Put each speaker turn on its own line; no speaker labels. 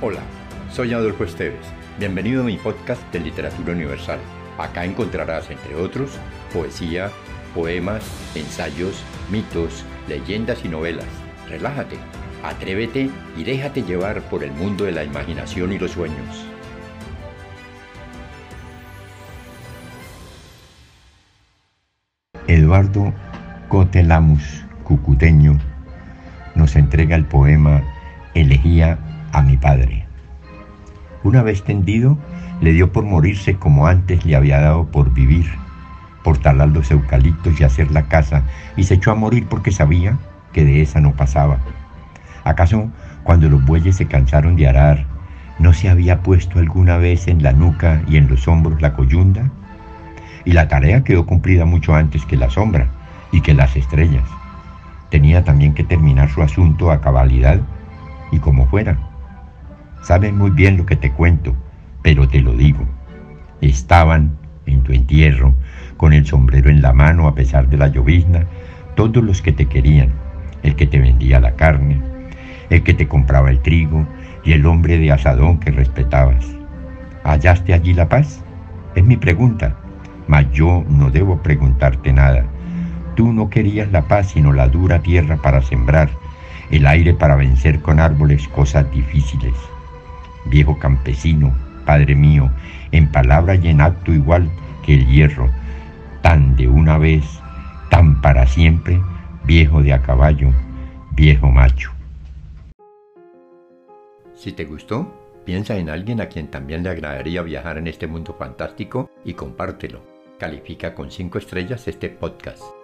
Hola, soy Adolfo Esteves. Bienvenido a mi podcast de Literatura Universal. Acá encontrarás, entre otros, poesía, poemas, ensayos, mitos, leyendas y novelas. Relájate, atrévete y déjate llevar por el mundo de la imaginación y los sueños.
Eduardo Cotelamus, cucuteño, nos entrega el poema Elegía a mi padre. Una vez tendido, le dio por morirse como antes le había dado por vivir, por talar los eucaliptos y hacer la casa, y se echó a morir porque sabía que de esa no pasaba. ¿Acaso cuando los bueyes se cansaron de arar, no se había puesto alguna vez en la nuca y en los hombros la coyunda? Y la tarea quedó cumplida mucho antes que la sombra y que las estrellas. Tenía también que terminar su asunto a cabalidad y como fuera. Sabes muy bien lo que te cuento, pero te lo digo. Estaban en tu entierro, con el sombrero en la mano a pesar de la llovizna, todos los que te querían, el que te vendía la carne, el que te compraba el trigo y el hombre de asadón que respetabas. ¿Hallaste allí la paz? Es mi pregunta, mas yo no debo preguntarte nada. Tú no querías la paz sino la dura tierra para sembrar, el aire para vencer con árboles cosas difíciles. Viejo campesino, Padre mío, en palabra y en acto igual que el hierro, tan de una vez, tan para siempre, viejo de a caballo, viejo macho.
Si te gustó, piensa en alguien a quien también le agradaría viajar en este mundo fantástico y compártelo. Califica con 5 estrellas este podcast.